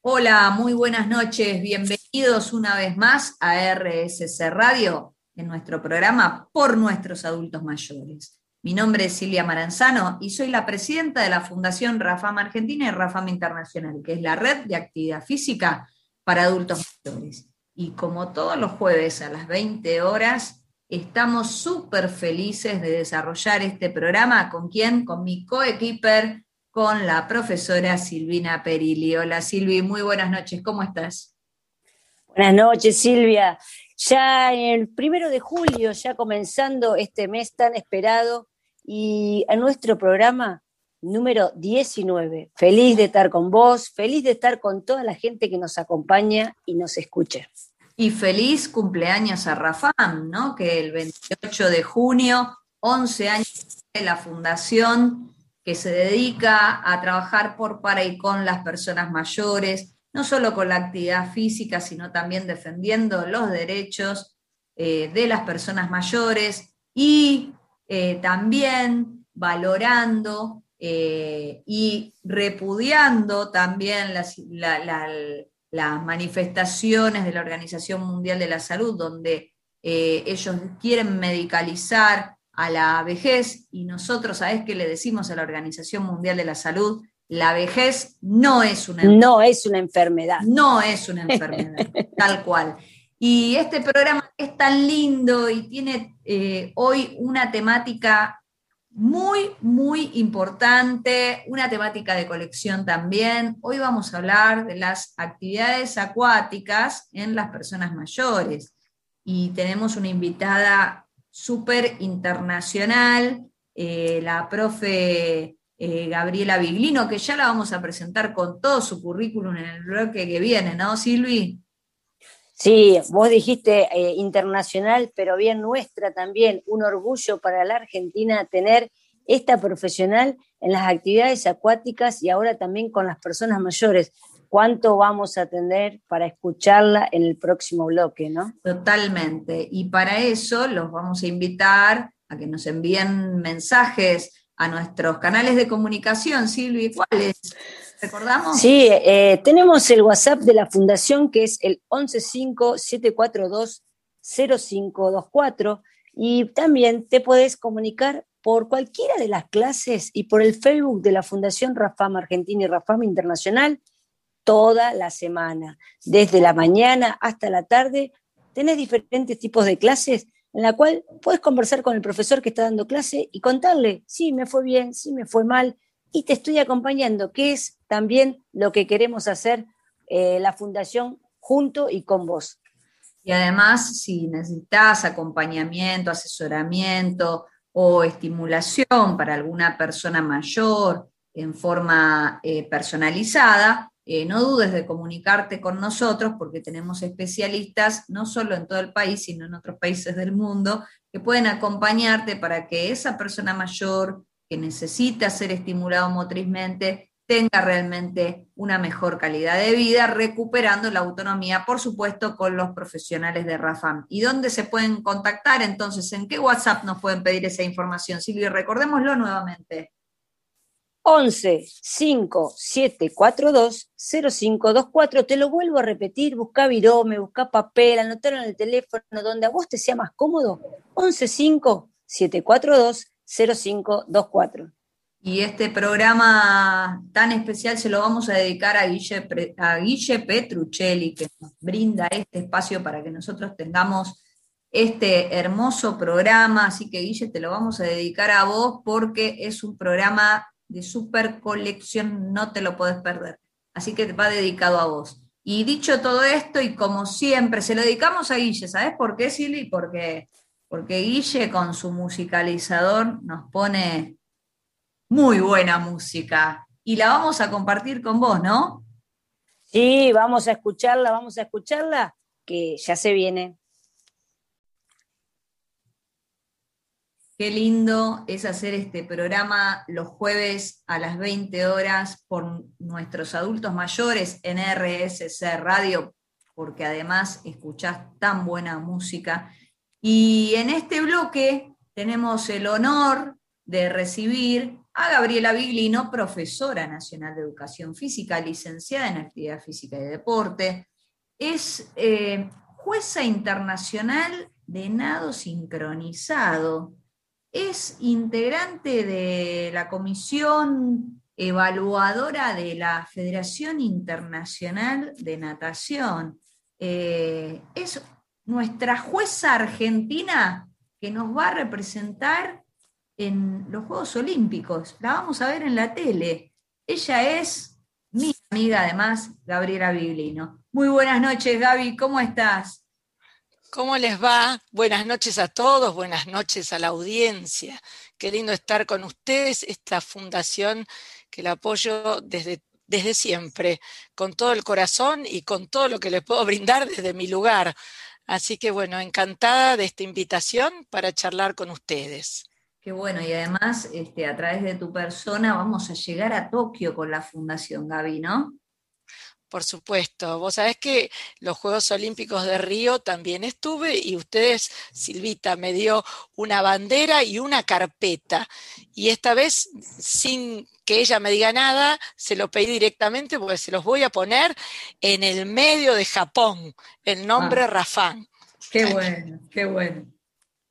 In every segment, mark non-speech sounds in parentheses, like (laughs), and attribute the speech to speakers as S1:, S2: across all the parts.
S1: Hola, muy buenas noches. Bienvenidos una vez más a RSC Radio en nuestro programa Por nuestros adultos mayores. Mi nombre es Silvia Maranzano y soy la presidenta de la Fundación Rafam Argentina y Rafam Internacional, que es la red de actividad física para adultos mayores. Y como todos los jueves a las 20 horas, estamos súper felices de desarrollar este programa. ¿Con quién? Con mi coequiper con la profesora Silvina Perilli. Hola Silvi, muy buenas noches, ¿cómo estás?
S2: Buenas noches Silvia. Ya el primero de julio, ya comenzando este mes tan esperado y a nuestro programa número 19. Feliz de estar con vos, feliz de estar con toda la gente que nos acompaña y nos escucha.
S1: Y feliz cumpleaños a Rafam, ¿no? Que el 28 de junio, 11 años de la fundación, que se dedica a trabajar por, para y con las personas mayores, no solo con la actividad física, sino también defendiendo los derechos eh, de las personas mayores y eh, también valorando eh, y repudiando también las, las, manifestaciones de la Organización Mundial de la Salud, donde ellos quieren medicalizar a la vejez y nosotros, ¿sabes qué le decimos a la Organización Mundial de la Salud? La vejez no es una
S2: enfermedad. No es una enfermedad.
S1: No es una enfermedad, (laughs) tal cual. Y este programa es tan lindo y tiene eh, hoy una temática muy, muy importante, una temática de colección también. Hoy vamos a hablar de las actividades acuáticas en las personas mayores. Y tenemos una invitada súper internacional, eh, la profe eh, Gabriela Biglino, que ya la vamos a presentar con todo su currículum en el bloque que viene, ¿no, Silvi?
S2: Sí, vos dijiste eh, internacional, pero bien nuestra también, un orgullo para la Argentina tener esta profesional en las actividades acuáticas y ahora también con las personas mayores cuánto vamos a tener para escucharla en el próximo bloque, ¿no?
S1: Totalmente. Y para eso los vamos a invitar a que nos envíen mensajes a nuestros canales de comunicación. Silvi, ¿cuáles? ¿Recordamos?
S2: Sí, eh, tenemos el WhatsApp de la Fundación que es el 115-742-0524 y también te puedes comunicar por cualquiera de las clases y por el Facebook de la Fundación Rafam Argentina y Rafam Internacional toda la semana, desde la mañana hasta la tarde. Tenés diferentes tipos de clases en la cual puedes conversar con el profesor que está dando clase y contarle, sí, me fue bien, sí, me fue mal, y te estoy acompañando, que es también lo que queremos hacer eh, la fundación junto y con vos.
S1: Y además, si necesitas acompañamiento, asesoramiento o estimulación para alguna persona mayor en forma eh, personalizada, eh, no dudes de comunicarte con nosotros porque tenemos especialistas no solo en todo el país, sino en otros países del mundo que pueden acompañarte para que esa persona mayor que necesita ser estimulado motrizmente tenga realmente una mejor calidad de vida, recuperando la autonomía, por supuesto, con los profesionales de RAFAM. ¿Y dónde se pueden contactar entonces? ¿En qué WhatsApp nos pueden pedir esa información? Silvia, recordémoslo nuevamente.
S2: 11 5 7 4 2 0 5 2 4. Te lo vuelvo a repetir, busca virome, busca papel, anotalo en el teléfono donde a vos te sea más cómodo. 11 5 7 4 2 0 5 2 4.
S1: Y este programa tan especial se lo vamos a dedicar a Guille, a Guille Petruccelli, que nos brinda este espacio para que nosotros tengamos este hermoso programa. Así que Guille, te lo vamos a dedicar a vos porque es un programa de super colección, no te lo puedes perder. Así que va dedicado a vos. Y dicho todo esto, y como siempre, se lo dedicamos a Guille, ¿sabes por qué, Silvi? Porque, porque Guille con su musicalizador nos pone muy buena música y la vamos a compartir con vos, ¿no?
S2: Sí, vamos a escucharla, vamos a escucharla, que ya se viene.
S1: Qué lindo es hacer este programa los jueves a las 20 horas por nuestros adultos mayores en RSC Radio, porque además escuchás tan buena música. Y en este bloque tenemos el honor de recibir a Gabriela Biglino, profesora nacional de Educación Física, licenciada en Actividad Física y Deporte. Es eh, jueza internacional de nado sincronizado. Es integrante de la comisión evaluadora de la Federación Internacional de Natación. Eh, es nuestra jueza argentina que nos va a representar en los Juegos Olímpicos. La vamos a ver en la tele. Ella es mi amiga, además, Gabriela Biblino. Muy buenas noches, Gaby, ¿cómo estás?
S3: ¿Cómo les va? Buenas noches a todos, buenas noches a la audiencia. Qué lindo estar con ustedes, esta fundación que la apoyo desde, desde siempre, con todo el corazón y con todo lo que les puedo brindar desde mi lugar. Así que bueno, encantada de esta invitación para charlar con ustedes.
S1: Qué bueno, y además este, a través de tu persona vamos a llegar a Tokio con la Fundación Gaby, ¿no?
S3: Por supuesto, vos sabés que los Juegos Olímpicos de Río también estuve y ustedes, Silvita, me dio una bandera y una carpeta. Y esta vez, sin que ella me diga nada, se lo pedí directamente porque se los voy a poner en el medio de Japón, el nombre ah. Rafán.
S1: Qué bueno, qué bueno.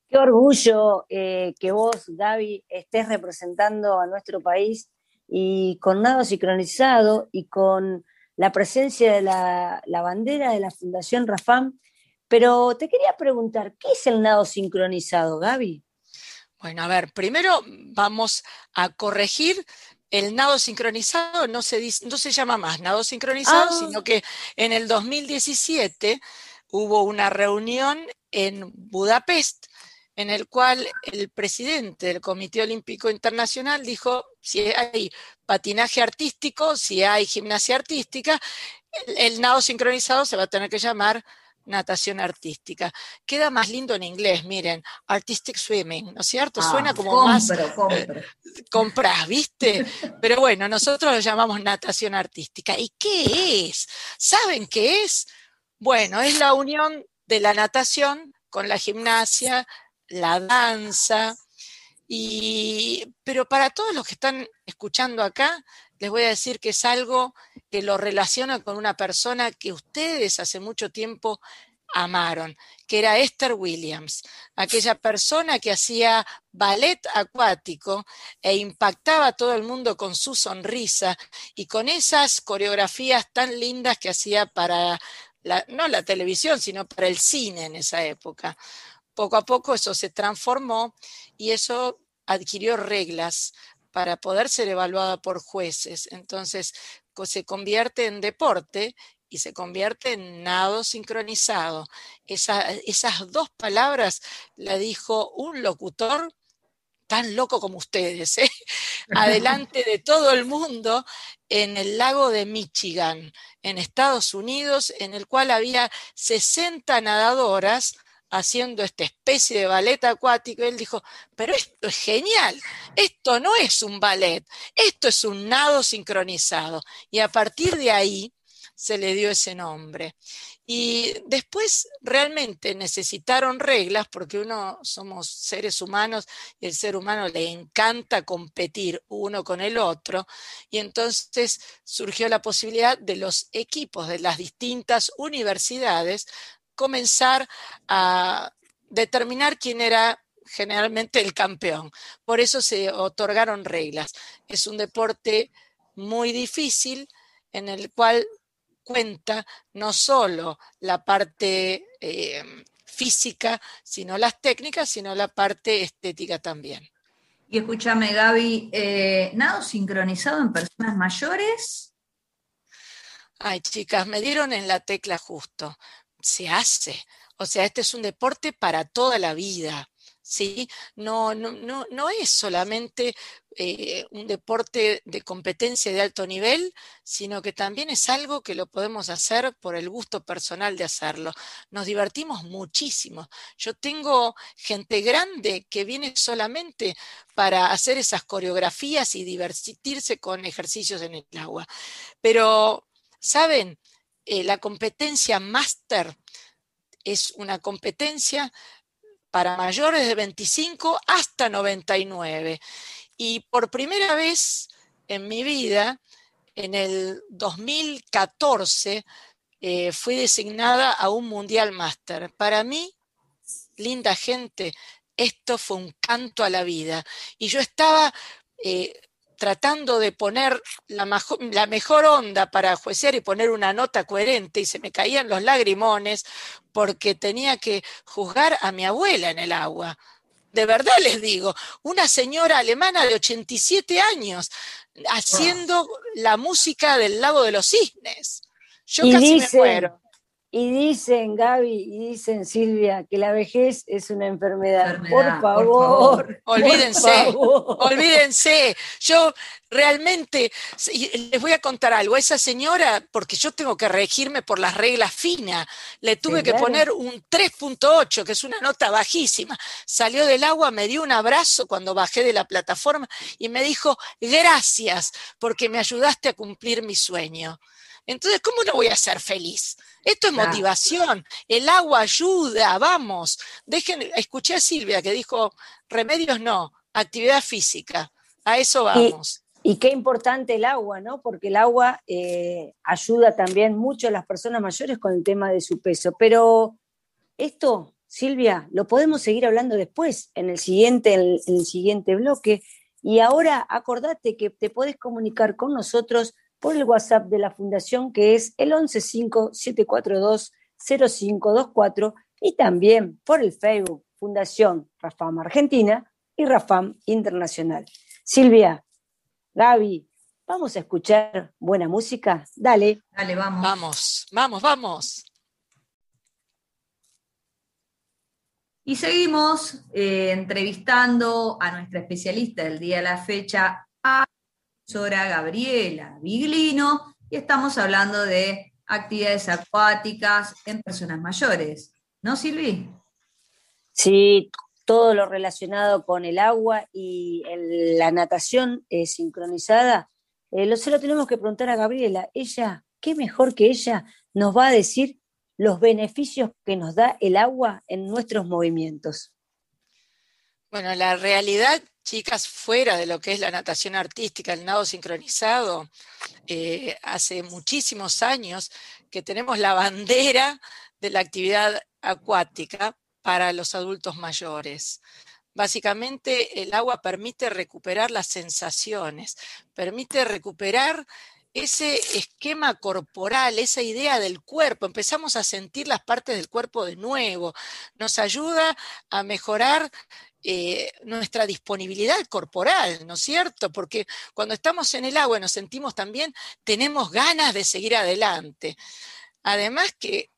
S2: Qué orgullo eh, que vos, Gaby, estés representando a nuestro país y con nado sincronizado y con la presencia de la, bandera de la Fundación Rafam. Pero te quería preguntar, ¿qué es el nado sincronizado, Gaby?
S3: Bueno, a ver, primero vamos a corregir el nado sincronizado no se, no se llama más nado sincronizado, ah. sino que en el 2017 hubo una reunión en Budapest en el cual el presidente del Comité Olímpico Internacional dijo, si hay patinaje artístico, si hay gimnasia artística, el, nado sincronizado se va a tener que llamar natación artística. Queda más lindo en inglés, miren, artistic swimming, ¿no es cierto? Ah, Suena como más... Eh, compras, ¿viste? Pero bueno, nosotros lo llamamos natación artística. ¿Y qué es? ¿Saben qué es? Bueno, es la unión de la natación con la gimnasia, la danza. Y, pero para todos los que están escuchando acá, les voy a decir que es algo que lo relaciona con una persona que ustedes hace mucho tiempo amaron, que era Esther Williams, aquella persona que hacía ballet acuático e impactaba a todo el mundo con su sonrisa y con esas coreografías tan lindas que hacía para no la televisión, sino para el cine en esa época poco a poco eso se transformó y eso adquirió reglas para poder ser evaluada por jueces. Entonces se convierte en deporte y se convierte en nado sincronizado. esas dos palabras la dijo un locutor tan loco como ustedes, ¿eh? (laughs) adelante de todo el mundo en el lago de Michigan, en Estados Unidos, en el cual había 60 nadadoras haciendo esta especie de ballet acuático, él dijo, pero esto es genial, esto no es un ballet, esto es un nado sincronizado. Y a partir de ahí se le dio ese nombre. Y después realmente necesitaron reglas porque uno somos seres humanos y el ser humano le encanta competir uno con el otro. Y entonces surgió la posibilidad de los equipos de las distintas universidades comenzar a determinar quién era generalmente el campeón. Por eso se otorgaron reglas. Es un deporte muy difícil en el cual cuenta no solo la parte eh, física, sino las técnicas, sino la parte estética también.
S1: Y escúchame, Gaby, eh, ¿nado sincronizado en personas mayores?
S3: Ay, chicas, me dieron en la tecla justo se hace. O sea, este es un deporte para toda la vida. ¿sí? No, no, no, no es solamente eh, un deporte de competencia de alto nivel, sino que también es algo que lo podemos hacer por el gusto personal de hacerlo. Nos divertimos muchísimo. Yo tengo gente grande que viene solamente para hacer esas coreografías y divertirse con ejercicios en el agua. Pero, ¿saben? Eh, la competencia máster es una competencia para mayores de 25 hasta 99. Y por primera vez en mi vida, en el 2014, eh, fui designada a un Mundial Master. Para mí, linda gente, esto fue un canto a la vida. Y yo estaba eh, tratando de poner la, mejor onda para juecear y poner una nota coherente y se me caían los lagrimones porque tenía que juzgar a mi abuela en el agua. De verdad les digo, una señora alemana de 87 años haciendo la música del lago de los cisnes. Yo casi me muero.
S2: Y dicen, Gaby, y dicen, Silvia, que la vejez es una enfermedad. por, favor, (laughs)
S3: Olvídense, olvídense. Yo realmente, les voy a contar algo. Esa señora, porque yo tengo que regirme por las reglas finas, le tuve que poner un 3.8, que es una nota bajísima. Salió del agua, me dio un abrazo cuando bajé de la plataforma y me dijo, gracias, porque me ayudaste a cumplir mi sueño. Entonces, ¿cómo no voy a ser feliz? Esto es motivación, el agua ayuda, vamos. Dejen, escuché a Silvia que dijo, remedios no, actividad física, a eso vamos.
S2: Y, qué importante el agua, ¿no? Porque el agua eh, ayuda también mucho a las personas mayores con el tema de su peso. Pero esto, Silvia, lo podemos seguir hablando después, en el siguiente, en el siguiente bloque. Y ahora acordate que te puedes comunicar con nosotros por el WhatsApp de la Fundación, que es el 115-742-0524, y también por el Facebook Fundación Rafam Argentina y Rafam Internacional. Silvia, Gaby, vamos a escuchar buena música. Dale.
S3: Dale, vamos. Vamos, vamos, vamos.
S1: Y seguimos eh, entrevistando a nuestra especialista del día de la fecha, a profesora Gabriela Biglino y estamos hablando de actividades acuáticas en personas mayores. ¿No, Silvi?
S2: Sí, todo lo relacionado con el agua y la natación sincronizada, eh, lo, se lo tenemos que preguntar a Gabriela. Ella, qué mejor que ella, nos va a decir los beneficios que nos da el agua en nuestros movimientos.
S3: Bueno, la realidad chicas fuera de lo que es la natación artística, el nado sincronizado, eh, hace muchísimos años que tenemos la bandera de la actividad acuática para los adultos mayores. Básicamente el agua permite recuperar las sensaciones, permite recuperar ese esquema corporal, esa idea del cuerpo, empezamos a sentir las partes del cuerpo de nuevo, nos ayuda a mejorar eh, nuestra disponibilidad corporal, ¿no es cierto? Porque cuando estamos en el agua nos sentimos también, tenemos ganas de seguir adelante. Además que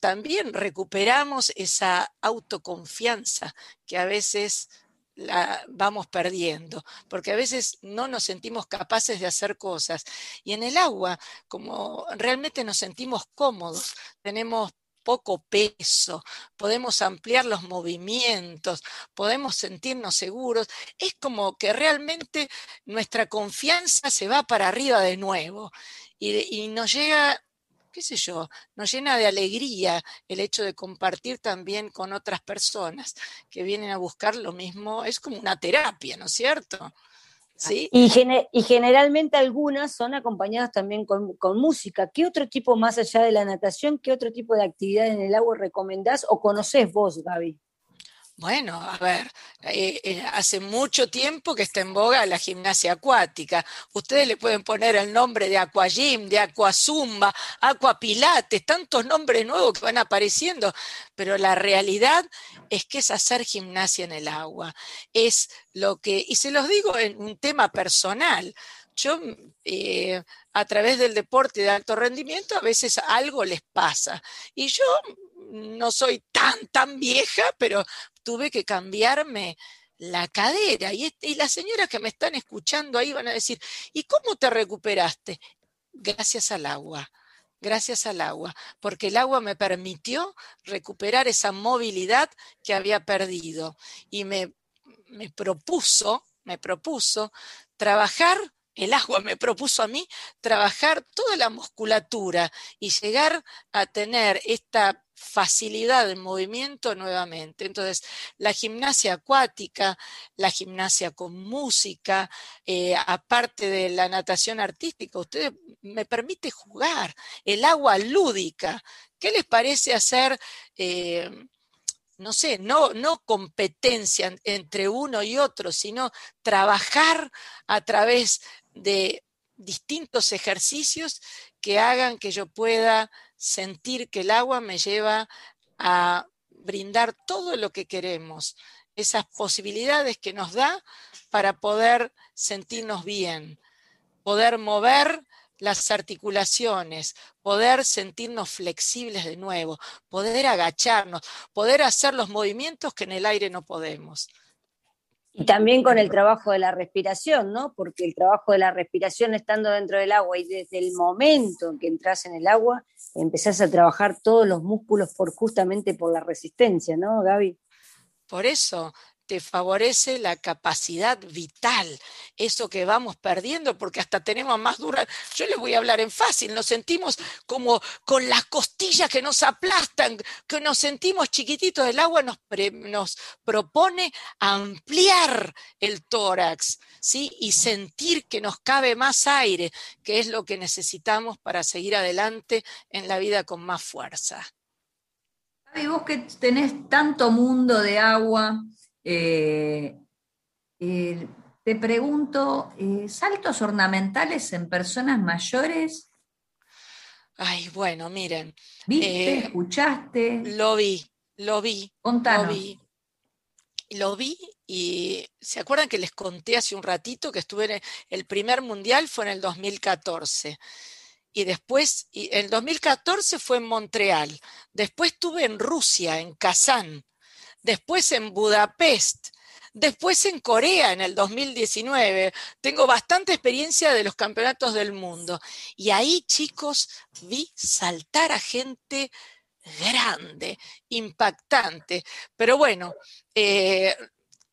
S3: también recuperamos esa autoconfianza que a veces la vamos perdiendo, porque a veces no nos sentimos capaces de hacer cosas. Y en el agua, como realmente nos sentimos cómodos, tenemos poco peso, podemos ampliar los movimientos, podemos sentirnos seguros. Es como que realmente nuestra confianza se va para arriba de nuevo y, nos llega qué sé yo, nos llena de alegría el hecho de compartir también con otras personas que vienen a buscar lo mismo, es como una terapia, ¿no es cierto?
S2: Y, generalmente algunas son acompañadas también con, música. ¿Qué otro tipo, más allá de la natación, qué otro tipo de actividad en el agua recomendás o conocés vos, Gaby?
S3: Bueno, a ver, eh, eh, hace mucho tiempo que está en boga la gimnasia acuática. Ustedes le pueden poner el nombre de aquagym, de aquazumba, aquapilates, tantos nombres nuevos que van apareciendo, pero la realidad es que es hacer gimnasia en el agua. Es lo que, y se los digo en un tema personal. Yo, eh, a través del deporte de alto rendimiento, a veces algo les pasa. Y yo no soy tan, tan vieja, pero tuve que cambiarme la cadera. Y, y las señoras que me están escuchando ahí van a decir, ¿y cómo te recuperaste? Gracias al agua gracias al agua, porque el agua me permitió recuperar esa movilidad que había perdido y me, me, propuso, me propuso trabajar, el agua me propuso a mí trabajar toda la musculatura y llegar a tener esta facilidad de movimiento nuevamente. Entonces, la gimnasia acuática, la gimnasia con música, eh, aparte de la natación artística, usted me permite jugar, el agua lúdica. ¿Qué les parece hacer? Eh, no sé, no, no competencia entre uno y otro, sino trabajar a través de distintos ejercicios que hagan que yo pueda sentir que el agua me lleva a brindar todo lo que queremos, esas posibilidades que nos da para poder sentirnos bien, poder mover las articulaciones, poder sentirnos flexibles de nuevo, poder agacharnos, poder hacer los movimientos que en el aire no podemos.
S2: Y también con el trabajo de la respiración, ¿no? Porque el trabajo de la respiración estando dentro del agua y desde el momento en que entras en el agua, empezás a trabajar todos los músculos por justamente por la resistencia, ¿no, Gaby?
S3: Por eso, te favorece la capacidad vital, eso que vamos perdiendo porque hasta tenemos más dura. Yo les voy a hablar en fácil, nos sentimos como con las costillas que nos aplastan, que nos sentimos chiquititos. El agua nos, propone ampliar el tórax, ¿sí? Y sentir que nos cabe más aire, que es lo que necesitamos para seguir adelante en la vida con más fuerza.
S1: Y vos que tenés tanto mundo de agua, eh, eh, te pregunto, eh, ¿saltos ornamentales en personas mayores?
S3: Ay, bueno, miren.
S1: ¿Viste? ¿Escuchaste?
S3: Lo vi, lo vi.
S1: Contanos.
S3: Lo vi. Lo vi y se acuerdan que les conté hace un ratito que estuve en el primer mundial fue en el 2014 y después, en el 2014 fue en Montreal, después estuve en Rusia, en Kazán, después en Budapest, después en Corea en el 2019. Tengo bastante experiencia de los campeonatos del mundo. Y ahí, chicos, vi saltar a gente grande, impactante. Pero bueno, eh,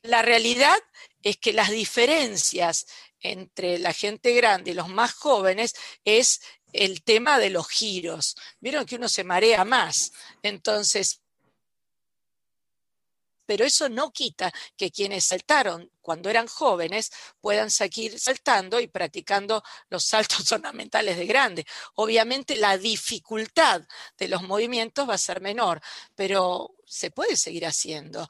S3: la realidad es que las diferencias entre la gente grande y los más jóvenes es el tema de los giros. Vieron que uno se marea más. Entonces, pero eso no quita que quienes saltaron cuando eran jóvenes puedan seguir saltando y practicando los saltos (laughs) ornamentales de grande. Obviamente la dificultad de los movimientos va a ser menor, pero se puede seguir haciendo.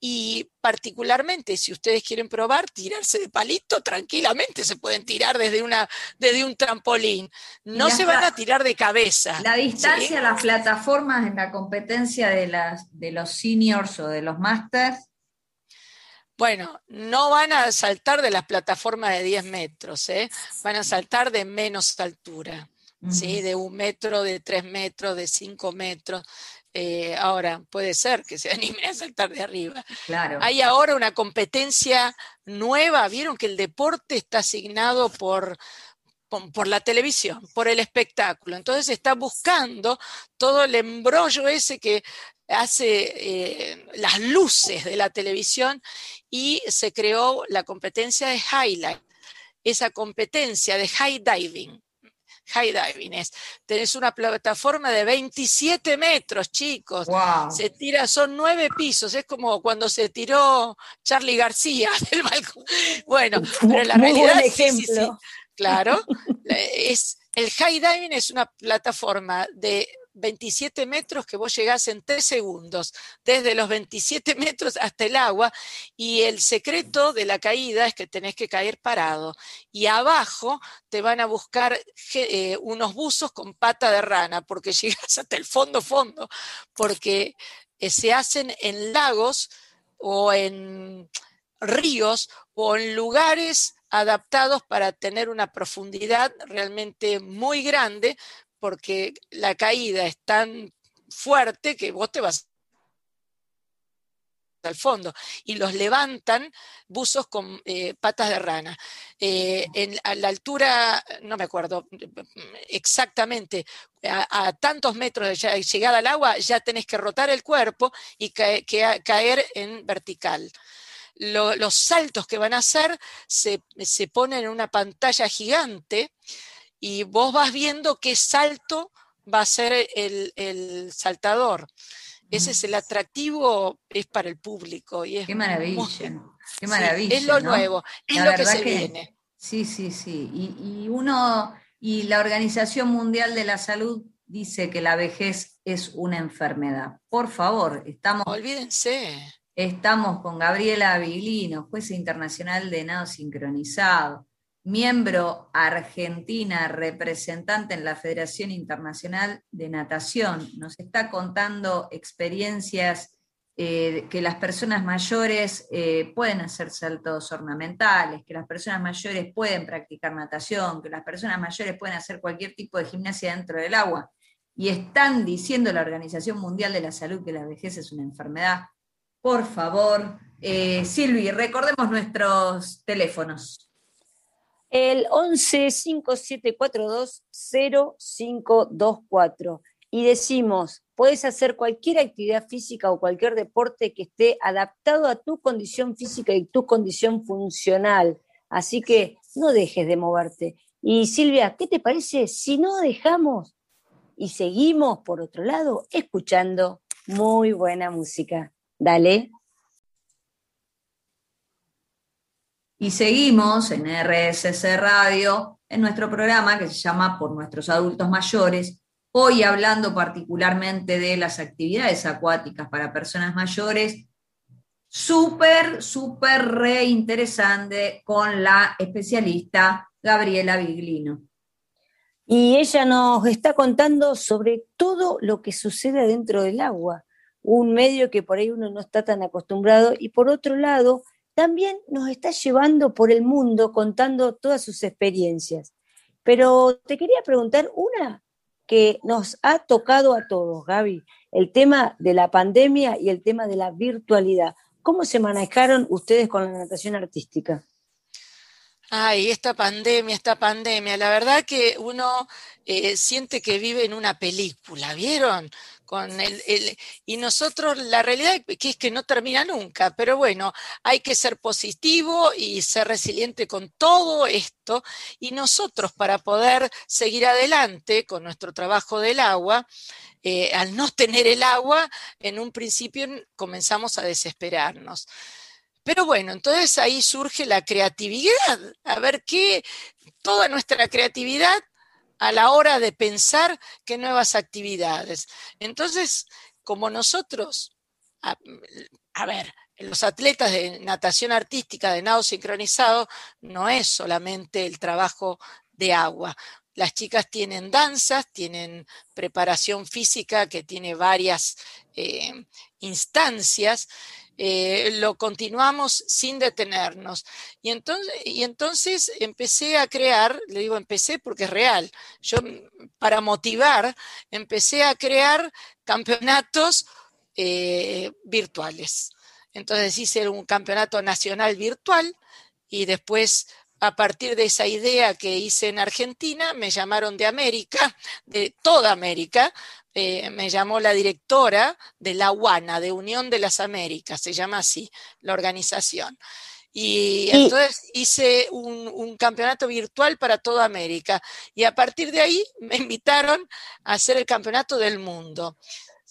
S3: Y particularmente si ustedes quieren probar tirarse de palito, tranquilamente se pueden tirar desde, una, desde un trampolín. No se van a tirar de cabeza.
S1: La distancia, las plataformas en la competencia de, las, de los seniors o de los masters
S3: bueno, no van a saltar de las plataformas de 10 metros, ¿eh? van a saltar de menos altura, ¿sí? de un metro, de tres metros, de cinco metros. Eh, ahora, puede ser que se (laughs) animen a saltar de arriba.
S1: Claro.
S3: Hay ahora una competencia nueva, vieron que el deporte está asignado por, por la televisión, por el espectáculo. Entonces está buscando todo el embrollo ese que hace eh, las luces de la televisión y se creó la competencia de highlight, esa competencia de high diving. High diving es, tenés una plataforma de 27 metros, chicos. Se tira, son nueve pisos, es como cuando se tiró Charlie García (laughs) del balcón. Bueno, pero la realidad es sí, sí, claro, (laughs) es el high diving es una plataforma de 27 metros que vos llegás en 3 segundos, desde los 27 metros hasta el agua, y el secreto de la caída es que tenés que caer parado. Y abajo te van a buscar eh, unos buzos con pata de rana, porque (laughs) llegas hasta el fondo, fondo, porque eh, se hacen en lagos o en ríos o en lugares adaptados para tener una profundidad realmente muy grande, porque la caída es tan fuerte que vos te vas al fondo y los levantan buzos con eh, patas de rana. Eh, en, a la altura, no me acuerdo exactamente, a, tantos metros de llegada al agua ya tenés que rotar el cuerpo y caer en vertical. los saltos que van a hacer se, se ponen en una pantalla gigante y vos vas viendo qué salto va a ser el, saltador. Ese es el atractivo, es para el público. Y es
S1: qué maravilla, qué maravilla.
S3: es lo nuevo, es lo que se viene.
S1: Sí, sí, sí. Y, uno, y la Organización Mundial de la Salud dice que la vejez es una enfermedad. Por favor, estamos.
S3: Olvídense.
S1: Estamos con Gabriela Avilino, jueza internacional de nado sincronizado miembro argentina, representante en la Federación Internacional de Natación. Nos está contando experiencias eh, que las personas mayores eh, pueden hacer saltos ornamentales, que las personas mayores pueden practicar natación, que las personas mayores pueden hacer cualquier tipo de gimnasia dentro del agua. Y están diciendo la Organización Mundial de la Salud que la vejez es una enfermedad. Por favor, eh, Silvi, recordemos nuestros teléfonos
S2: el 11 5742 0524 y decimos, puedes hacer cualquier actividad física o cualquier deporte que esté adaptado a tu condición física y tu condición funcional. Así que no dejes de moverte. Y Silvia, ¿qué te parece si no dejamos y seguimos, por otro lado, escuchando muy buena música? Dale.
S1: Y seguimos en RSC Radio, en nuestro programa que se llama Por nuestros adultos mayores, hoy hablando particularmente de las actividades acuáticas para personas mayores, súper, súper re interesante con la especialista Gabriela Viglino.
S2: Y ella nos está contando sobre todo lo que sucede dentro del agua, un medio que por ahí uno no está tan acostumbrado, y por otro lado, también nos está llevando por el mundo contando todas sus experiencias. Pero te quería preguntar una que nos ha tocado a todos, Gaby, el tema de la pandemia y el tema de la virtualidad. ¿Cómo se manejaron ustedes con la natación artística?
S3: Ay, esta pandemia, esta pandemia, la verdad que uno eh, siente que vive en una película, ¿vieron? Con y nosotros, la realidad es que no termina nunca, pero bueno, hay que ser positivo y ser resiliente con todo esto. Y nosotros, para poder seguir adelante con nuestro trabajo del agua, eh, al no tener el agua, en un principio comenzamos a desesperarnos. Pero bueno, entonces ahí surge la creatividad, a ver qué, toda nuestra creatividad a la hora de pensar qué nuevas actividades. Entonces, como nosotros, a, ver, los atletas de natación artística, de nado sincronizado, no es solamente el trabajo de agua. Las chicas tienen danzas, tienen preparación física que tiene varias eh, instancias eh, lo continuamos sin detenernos. Y entonces, y entonces empecé a crear, le digo empecé porque es real, yo para motivar empecé a crear campeonatos eh, virtuales. Entonces hice un campeonato nacional virtual y después a partir de esa idea que hice en Argentina, me llamaron de América, de toda América, eh, me llamó la directora de la UANA, de Unión de las Américas, se llama así la organización. Y, entonces hice un, campeonato virtual para toda América. Y a partir de ahí me invitaron a hacer el campeonato del mundo.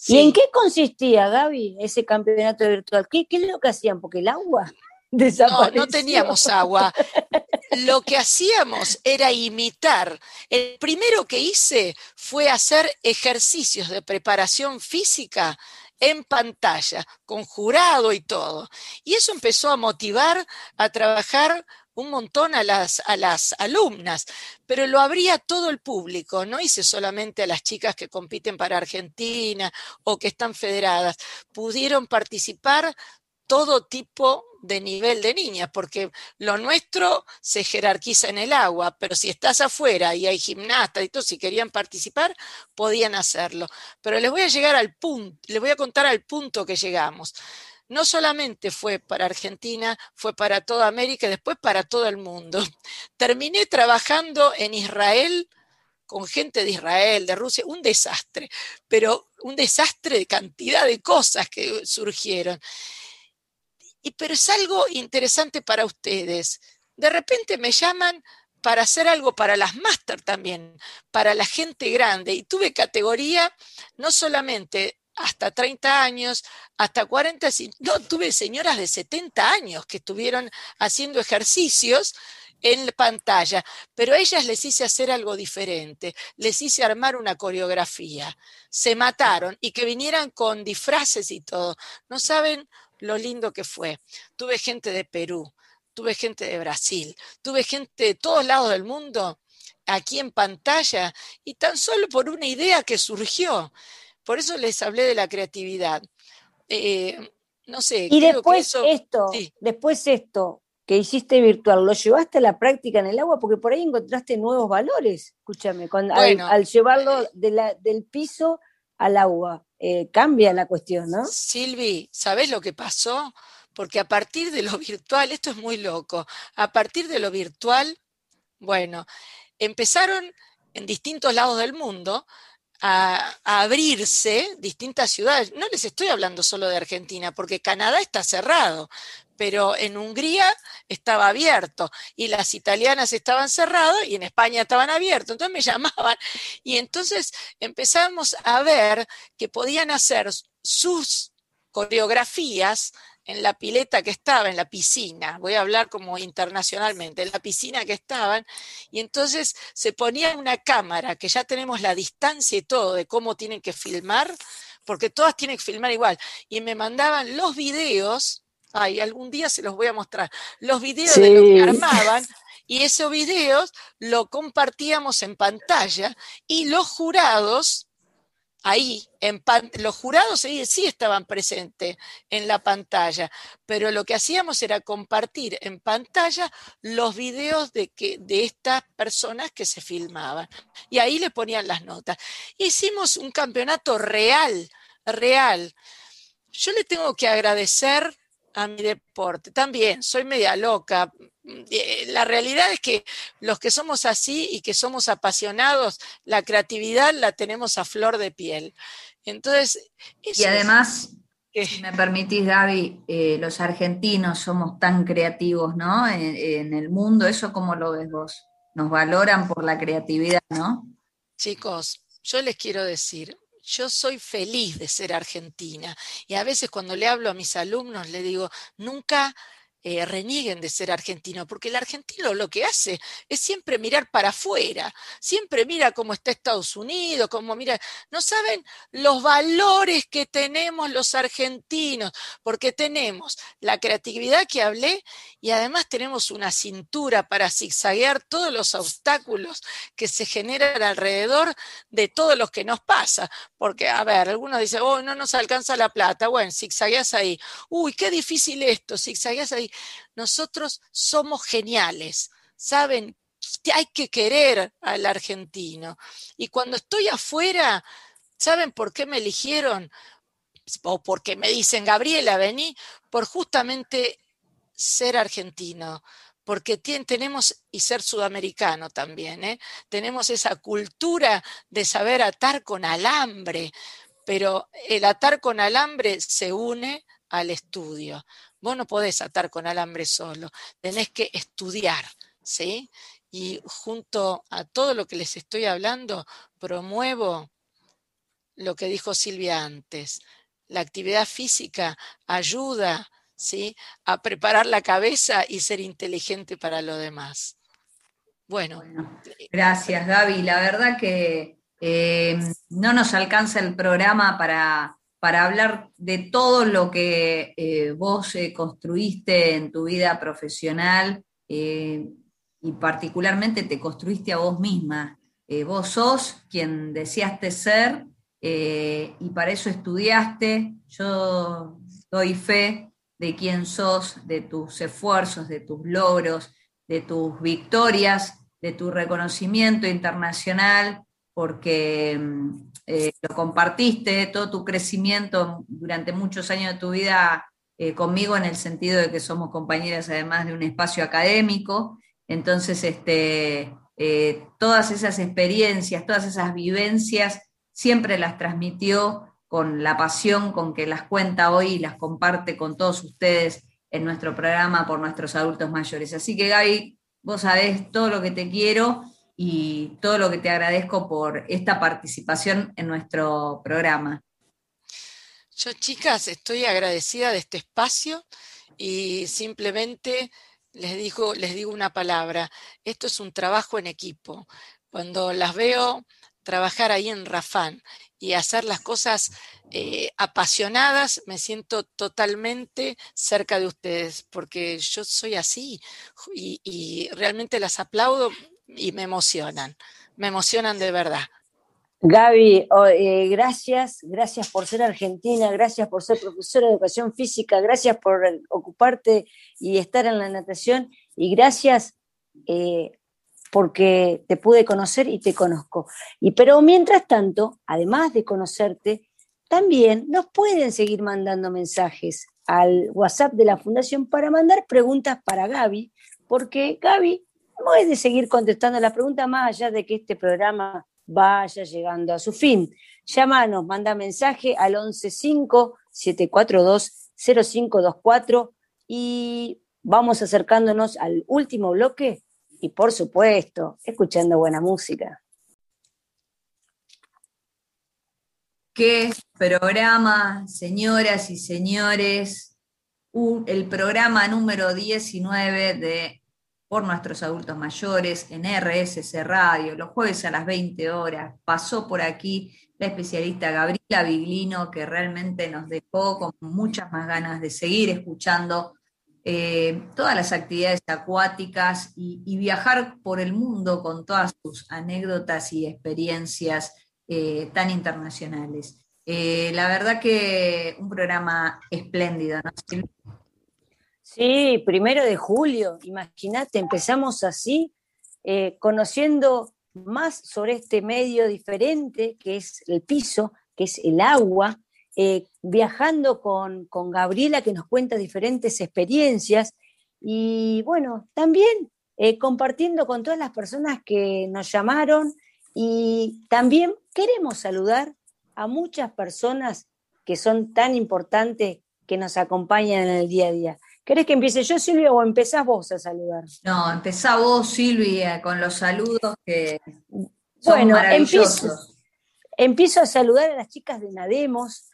S2: ¿Y en qué consistía, Gaby, ese campeonato virtual? ¿Qué, ¿Qué, es lo que hacían? Porque el agua
S3: no, no teníamos agua. (laughs) Lo que hacíamos era imitar. El primero que hice fue hacer ejercicios de preparación física en pantalla, con jurado y todo. Y eso empezó a motivar a trabajar un montón a las, a las alumnas, pero lo abría todo el público, no hice solamente a las chicas que compiten para Argentina o que están federadas, pudieron participar todo tipo de nivel de niñas, porque lo nuestro se jerarquiza en el agua, pero si estás afuera y hay gimnastas y todo, si querían participar, podían hacerlo. Pero les voy a llegar al punto, les voy a contar al punto que llegamos. No solamente fue para Argentina, fue para toda América y después para todo el mundo. (laughs) Terminé trabajando en Israel con gente de Israel, de Rusia, un desastre, pero un desastre de cantidad de cosas que surgieron. Y, pero es algo interesante para ustedes. De repente me llaman para hacer algo para las máster también, para la gente grande. Y tuve categoría no solamente hasta 30 años, hasta 40, no, tuve señoras de 70 años que estuvieron haciendo ejercicios en pantalla, pero a ellas les hice hacer algo diferente, les hice armar una coreografía, se mataron y que vinieran con disfraces y todo. No saben lo lindo que fue. Tuve gente de Perú, tuve gente de Brasil, tuve gente de todos lados del mundo aquí en pantalla y tan solo por una idea que surgió. Por eso les hablé de la creatividad. Eh, no sé.
S2: Y después esto, después esto que hiciste virtual, ¿lo llevaste a la práctica en el agua? Porque por ahí encontraste nuevos valores, escúchame, al, llevarlo del piso al agua. Eh, cambia la cuestión, ¿no?
S3: Silvi, ¿sabes lo que pasó? Porque a partir de lo (laughs) virtual, esto es muy loco, a partir de lo virtual, bueno, empezaron en distintos lados del mundo a, abrirse distintas ciudades. No les estoy hablando solo de Argentina, porque Canadá está cerrado, pero en Hungría estaba abierto y las italianas estaban cerradas y en España estaban abiertos. Entonces me (laughs) llamaban y entonces empezamos a ver que podían hacer sus coreografías en la pileta que estaba, en la piscina, voy a hablar como internacionalmente, en la piscina que estaban, y entonces se ponía una cámara, que ya tenemos la distancia y todo de cómo tienen que filmar, porque todas tienen que filmar igual, y me mandaban los videos, ay, algún día se los voy a mostrar, los videos de lo que armaban, (laughs) y esos videos lo compartíamos en pantalla, y los jurados ahí, en los jurados sí, estaban presentes en la pantalla, pero lo que hacíamos era compartir en pantalla los videos de, que, de estas personas que se filmaban. Y ahí le ponían las notas. Hicimos un campeonato real, real. Yo le tengo que agradecer a mi deporte. También soy media loca. Eh, la realidad es que los que somos así y que somos apasionados, la creatividad la tenemos a flor de piel. Entonces,
S1: y además, si me permitís, Gaby, eh, los argentinos somos tan creativos, ¿no? En, en, el mundo, ¿eso cómo lo ves vos? Nos valoran por la creatividad, ¿no?
S3: Chicos, yo les quiero decir, yo soy feliz de ser argentina. Y a veces cuando le hablo a mis alumnos, le digo, nunca eh, renieguen de ser argentino, porque el argentino lo que hace es siempre mirar para afuera, siempre mira cómo está Estados Unidos, cómo mira, no saben los valores que tenemos los argentinos, porque tenemos la creatividad que hablé y además tenemos una cintura para zigzaguear todos los obstáculos que se generan alrededor de todos los que nos pasa, porque a ver, algunos dicen, oh, no nos alcanza la plata, bueno, zigzagueas ahí, uy, qué difícil esto, zigzagueas ahí, nosotros somos geniales, ¿saben? Hay que querer al argentino. Y cuando estoy afuera, ¿saben por qué me eligieron? O porque me dicen, Gabriela, vení, por justamente ser argentino, porque tenemos, y ser sudamericano también, ¿eh? tenemos esa cultura de saber atar con alambre, pero el atar con alambre se une al estudio. Vos no podés atar con alambre solo, tenés que estudiar, ¿sí? Y junto a todo lo que les estoy hablando, promuevo lo que dijo Silvia antes. La actividad física ayuda, ¿sí? A preparar la cabeza y ser inteligente para lo demás. Bueno.
S1: gracias, Gaby. La verdad que eh, no nos alcanza el programa para para hablar de todo lo que eh, vos eh, construiste en tu vida profesional eh, y particularmente te construiste a vos misma. vos sos quien deseaste ser y para eso estudiaste. Yo doy fe de quién sos, de tus esfuerzos, de tus logros, de tus victorias, de tu reconocimiento internacional, porque mm, eh, lo compartiste, todo tu crecimiento durante muchos años de tu vida eh, conmigo en el sentido de que somos compañeras además de un espacio académico. Entonces, este, eh, todas esas experiencias, todas esas vivencias, siempre las transmitió con la pasión con que las cuenta hoy y las comparte con todos ustedes en nuestro programa por nuestros adultos mayores. Así que Gaby, Vos sabés todo lo que te quiero y todo lo que te agradezco por esta participación en nuestro programa.
S3: Yo, chicas, estoy agradecida de este espacio y simplemente les digo, una palabra. Esto es un trabajo en equipo. Cuando las veo trabajar ahí en Rafán y hacer las cosas eh, apasionadas, me siento totalmente cerca de ustedes, porque yo soy así y realmente las aplaudo y me emocionan, me emocionan de verdad.
S2: Gaby, eh, gracias, gracias por ser argentina, gracias por ser profesora de educación física, gracias por ocuparte y estar en la natación y gracias eh, porque te pude conocer y te conozco. Y pero mientras tanto, además de conocerte, también nos pueden seguir mandando mensajes al WhatsApp de la Fundación para mandar preguntas para Gaby, porque Gaby puede seguir contestando la pregunta más allá de que este programa vaya llegando a su fin. Llámanos, manda mensaje al 115-742-0524 y vamos acercándonos al último bloque y por supuesto, escuchando buena música.
S1: ¿Qué programa, señoras y señores? el programa número 19 de por nuestros adultos mayores en RSC Radio, los jueves a las 20 horas. Pasó por aquí la especialista Gabriela Biglino, que realmente nos dejó con muchas más ganas de seguir escuchando eh, todas las actividades acuáticas y, viajar por el mundo con todas sus anécdotas y experiencias eh, tan internacionales. Eh, la verdad que un programa espléndido, ¿no?
S2: Sí, primero de julio, imagínate, empezamos así, eh, conociendo más sobre este medio diferente que es el piso, que es el agua, eh, viajando con, Gabriela que nos cuenta diferentes experiencias y bueno, también eh, compartiendo con todas las personas que nos llamaron y también queremos saludar a muchas personas que son tan importantes que nos acompañan en el día a día. ¿Querés que empiece yo, Silvia, o empezás vos a saludar?
S1: No, empezá vos, Silvia, con los saludos que son bueno,
S2: maravillosos. Empiezo, a saludar a las chicas de Nademos,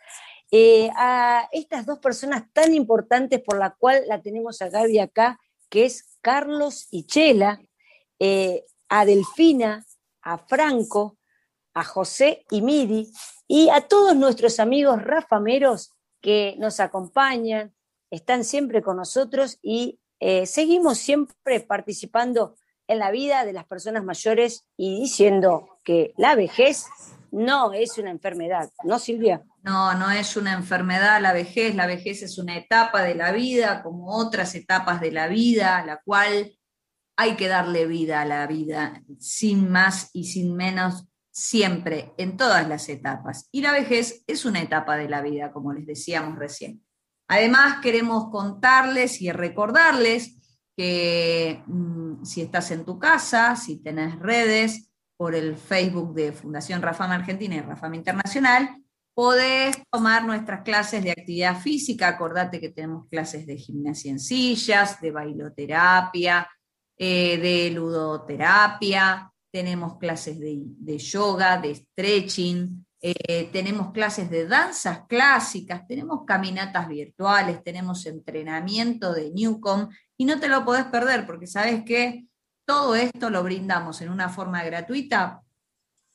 S2: eh, a estas dos personas tan importantes por la cual la tenemos a Gaby acá, que es Carlos y Chela, eh, a Delfina, a Franco, a José y Midi, y a todos nuestros amigos rafameros que nos acompañan, están siempre con nosotros y eh, seguimos siempre participando en la vida de las personas mayores y diciendo que la vejez no es una enfermedad, ¿no, Silvia?
S1: No, no es una enfermedad la vejez, la vejez es una etapa de la vida, como otras etapas de la vida, la cual hay que darle vida a la vida, sin más y sin menos, siempre, en todas las etapas. Y la vejez es una etapa de la vida, como les decíamos recién. Además, queremos contarles y recordarles que mm, si estás en tu casa, si tenés redes por el Facebook de Fundación Rafam Argentina y Rafam Internacional, podés tomar nuestras clases de actividad física. Acordate que tenemos clases de gimnasia en sillas, de bailoterapia, eh, de ludoterapia, tenemos clases de yoga, de stretching, eh, tenemos clases de danzas clásicas, tenemos caminatas virtuales, tenemos entrenamiento de Newcom y no te lo podés perder porque sabes que todo esto lo brindamos en una forma gratuita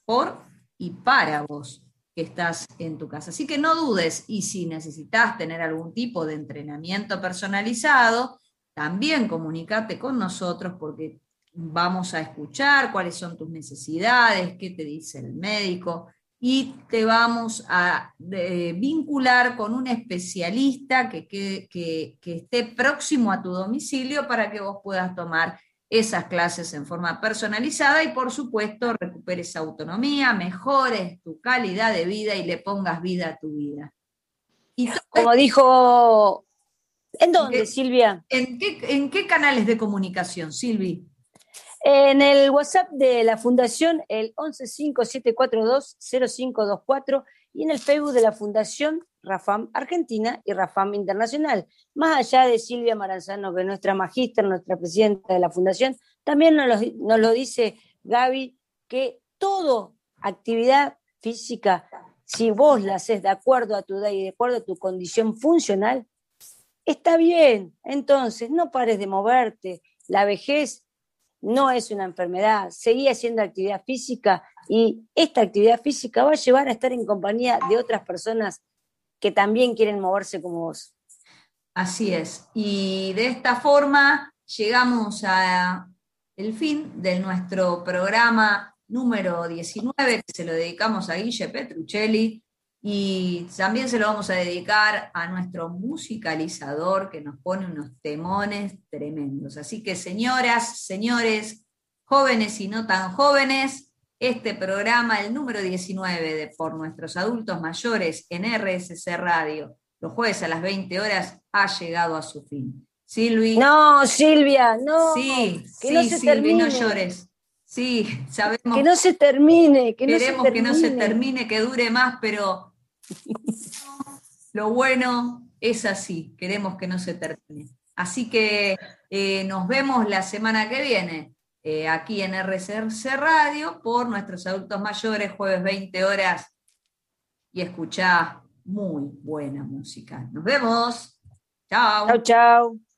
S1: por y para vos que estás en tu casa. Así que no dudes y si necesitas tener algún tipo de entrenamiento personalizado, también comunícate con nosotros porque vamos a escuchar cuáles son tus necesidades, qué te dice el médico y te vamos a vincular con un especialista que, que, esté próximo a tu domicilio para que vos puedas tomar esas clases en forma personalizada y por supuesto recuperes autonomía, mejores tu calidad de vida y le pongas vida a tu vida.
S2: Y Como dijo, ¿en dónde, Silvia?
S1: ¿en qué, ¿En qué canales de comunicación, Silvi?
S2: En el WhatsApp de la Fundación, el 1157420524 y en el Facebook de la Fundación Rafam Argentina y Rafam Internacional. Más allá de Silvia Maranzano, que es nuestra magíster, nuestra presidenta de la Fundación, También nos lo, dice Gaby, que toda actividad física, si vos la haces de acuerdo a tu edad y de acuerdo a tu condición funcional, está bien. Entonces, no pares de moverte. La vejez no es una enfermedad. Seguí haciendo actividad física y esta actividad física va a llevar a estar en compañía de otras personas que también quieren moverse como vos.
S1: Así es. Y de esta forma llegamos a el fin de nuestro programa número 19, que se lo dedicamos a Guille Petruccelli, y también se lo vamos a dedicar a nuestro musicalizador que nos pone unos temones tremendos. Así que señoras, señores, jóvenes y no tan jóvenes, este programa, el número 19 de Por Nuestros Adultos Mayores en RSC Radio, los jueves a las 20 horas, ha llegado a su fin. Silvi.
S2: No, Silvia, no.
S1: Sí, que no se termine. no llores. Sí, sabemos.
S2: Que no se termine. Que
S1: queremos
S2: no se
S1: que no se termine, que dure más, pero (laughs) lo bueno es así. Queremos que no se termine. Así que eh, nos vemos la semana que viene eh, aquí en RCRC Radio por nuestros adultos mayores, jueves 20 horas. Y escuchá muy buena música. Nos vemos. Chao.
S2: Chao, chao.